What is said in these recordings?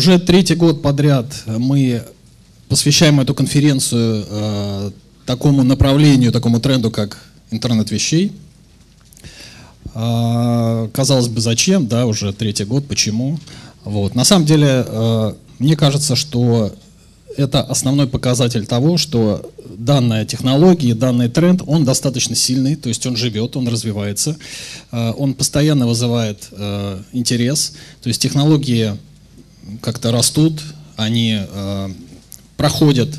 уже третий год подряд мы посвящаем эту конференцию э, такому направлению, такому тренду, как интернет вещей. Э, казалось бы, зачем, да, уже третий год, почему? Вот. На самом деле, э, мне кажется, что это основной показатель того, что данная технология, данный тренд, он достаточно сильный, то есть он живет, он развивается, э, он постоянно вызывает э, интерес, то есть технологии как-то растут, они э, проходят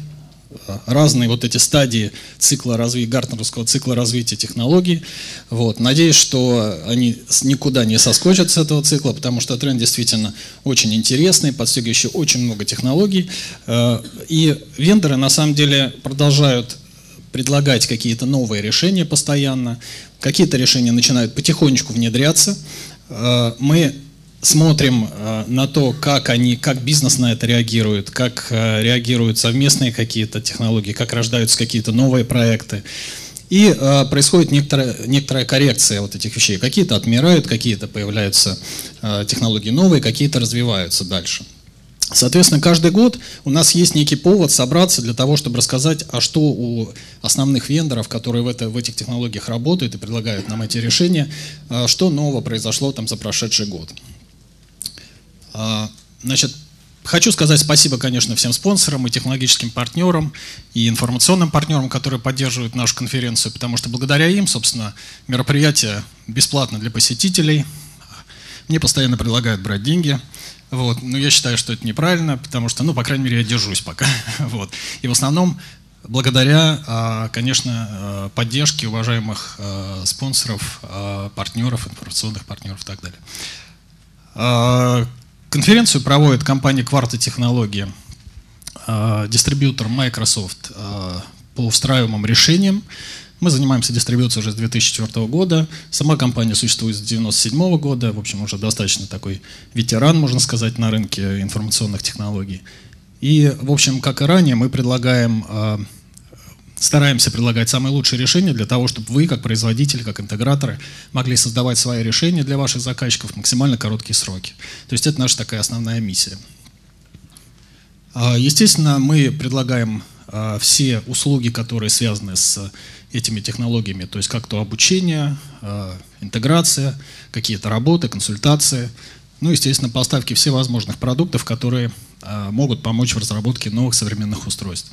разные вот эти стадии цикла развития, гартнеровского цикла развития технологий. Вот. Надеюсь, что они никуда не соскочат с этого цикла, потому что тренд действительно очень интересный, подстегивающий очень много технологий. Э, и вендоры на самом деле продолжают предлагать какие-то новые решения постоянно, какие-то решения начинают потихонечку внедряться. Э, мы смотрим э, на то, как они, как бизнес на это реагирует, как э, реагируют совместные какие-то технологии, как рождаются какие-то новые проекты. И э, происходит некоторая, некоторая коррекция вот этих вещей. Какие-то отмирают, какие-то появляются э, технологии новые, какие-то развиваются дальше. Соответственно, каждый год у нас есть некий повод собраться для того, чтобы рассказать, а что у основных вендоров, которые в, это, в этих технологиях работают и предлагают нам эти решения, э, что нового произошло там за прошедший год. А, значит, Хочу сказать спасибо, конечно, всем спонсорам и технологическим партнерам, и информационным партнерам, которые поддерживают нашу конференцию, потому что благодаря им, собственно, мероприятие бесплатно для посетителей. Мне постоянно предлагают брать деньги. Вот. Но я считаю, что это неправильно, потому что, ну, по крайней мере, я держусь пока. Вот. И в основном благодаря, а, конечно, а, поддержке уважаемых спонсоров, партнеров, информационных партнеров и так далее. Конференцию проводит компания Кварта Технологии, а, дистрибьютор Microsoft а, по встраиваемым решениям. Мы занимаемся дистрибьюцией уже с 2004 года. Сама компания существует с 1997 года. В общем, уже достаточно такой ветеран, можно сказать, на рынке информационных технологий. И, в общем, как и ранее, мы предлагаем а, стараемся предлагать самые лучшие решения для того, чтобы вы, как производители, как интеграторы, могли создавать свои решения для ваших заказчиков в максимально короткие сроки. То есть это наша такая основная миссия. А, естественно, мы предлагаем а, все услуги, которые связаны с этими технологиями, то есть как то обучение, а, интеграция, какие-то работы, консультации, ну, естественно, поставки всевозможных продуктов, которые могут помочь в разработке новых современных устройств.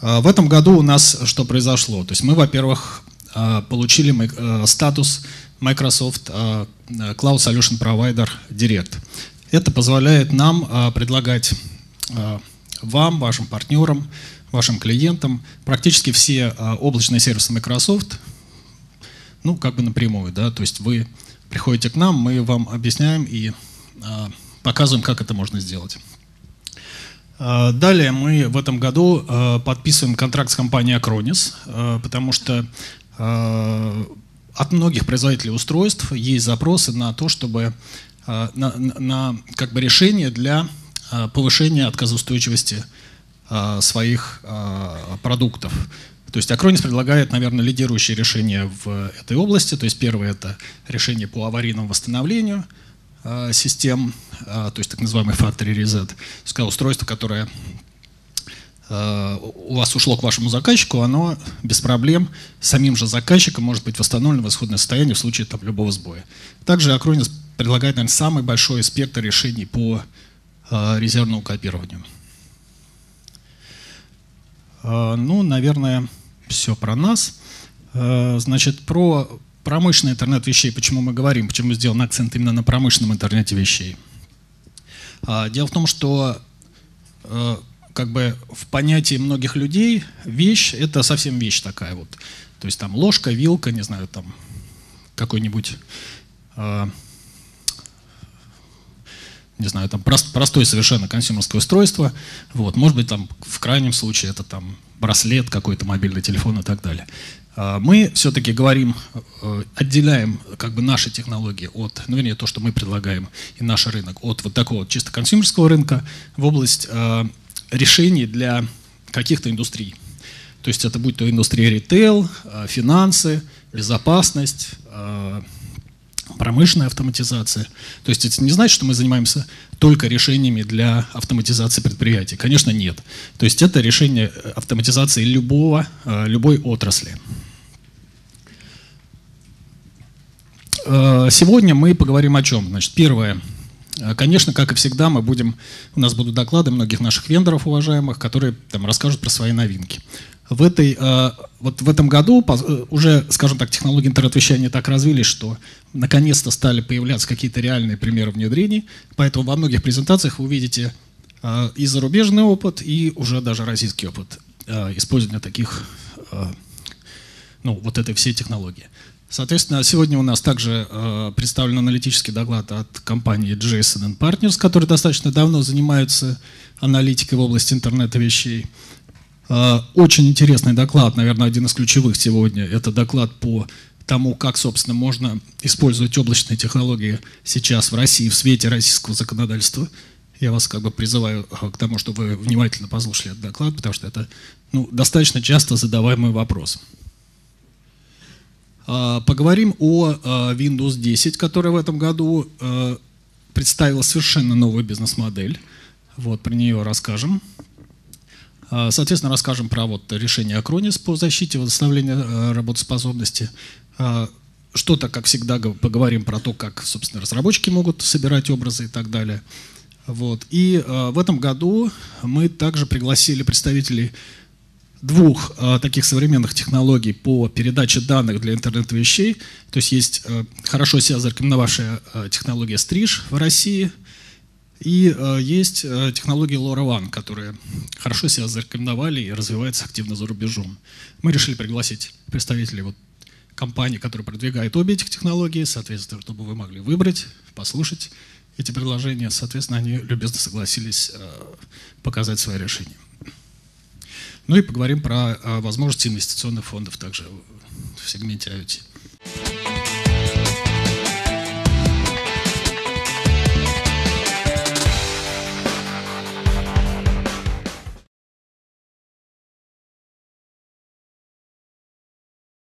А, в этом году у нас что произошло? То есть мы, во-первых, а, получили а, статус Microsoft Cloud Solution Provider Direct. Это позволяет нам предлагать вам, вашим партнерам, вашим клиентам практически все облачные сервисы Microsoft, ну, как бы напрямую, да, то есть вы приходите к нам, мы вам объясняем и показываем, как это можно сделать. А, далее мы в этом году а, подписываем контракт с компанией Acronis, а, потому что от многих производителей устройств есть запросы на то, чтобы на, на как бы решение для повышения отказоустойчивости своих продуктов. То есть Acronis предлагает, наверное, лидирующие решения в этой области. То есть первое – это решение по аварийному восстановлению – Э, систем, э, то есть так называемый Factory Reset, то устройство, которое э, у вас ушло к вашему заказчику, оно без проблем самим же заказчиком может быть восстановлено в исходное состояние в случае там, любого сбоя. Также Acronis предлагает, наверное, самый большой спектр решений по резервному копированию. Ну, наверное, все про нас. Значит, про промышленный интернет вещей, почему мы говорим, почему сделан акцент именно на промышленном интернете вещей. А, дело в том, что э, как бы в понятии многих людей вещь – это совсем вещь такая вот. То есть там ложка, вилка, не знаю, там какой-нибудь, э, не знаю, там прост, простое совершенно консюмерское устройство. Вот, может быть, там в крайнем случае это там браслет какой-то, мобильный телефон и так далее. А, мы все-таки говорим, э, отделяем как бы наши технологии от, ну, вернее, то, что мы предлагаем, и наш рынок, от вот такого чисто консюмерского рынка в область э, решений для каких-то индустрий. То есть это будет то индустрия ритейл, э, финансы, безопасность, промышленная автоматизация. То есть это не значит, что мы занимаемся только решениями для автоматизации предприятий. Конечно, нет. То есть это решение автоматизации любого, любой отрасли. Э, сегодня мы поговорим о чем? Значит, первое. Э, конечно, как и всегда, мы будем, у нас будут доклады многих наших вендоров уважаемых, которые там расскажут про свои новинки. В, этой, э, вот в этом году уже, скажем так, технологии интернет-вещания так развились, что наконец-то стали появляться какие-то реальные примеры внедрений, поэтому во многих презентациях вы увидите и зарубежный опыт, и уже даже российский опыт использования таких, ну, вот этой всей технологии. Соответственно, сегодня у нас также э, представлен аналитический доклад от компании Jason Partners, которые достаточно давно занимаются аналитикой в области интернета вещей. Э, очень интересный доклад, наверное, один из ключевых сегодня. Это доклад по тому, как, собственно, можно использовать облачные технологии сейчас в России в свете российского законодательства. Я вас как бы призываю э, к тому, чтобы вы внимательно послушали этот доклад, потому что это ну, достаточно часто задаваемый вопрос. А, поговорим о а, Windows 10, которая в этом году а, представила совершенно новую бизнес-модель. Вот, про нее расскажем. Соответственно, расскажем про вот решение Acronis по защите восстановления работоспособности. Что-то, как всегда, поговорим про то, как, собственно, разработчики могут собирать образы и так далее. Вот. И в этом году мы также пригласили представителей двух э, таких современных технологий по передаче данных для интернета вещей. То есть есть э, хорошо себя зарекомендовавшая э, технология Strish в России, и э, есть э, технология LoRaWAN, которые хорошо себя зарекомендовали и развиваются активно за рубежом. Мы решили пригласить представителей вот компании, которые продвигают обе этих технологии, соответственно, чтобы вы могли выбрать, послушать эти предложения. Соответственно, они любезно согласились э, показать свои решения. Ну и поговорим про возможности инвестиционных фондов также в сегменте IoT.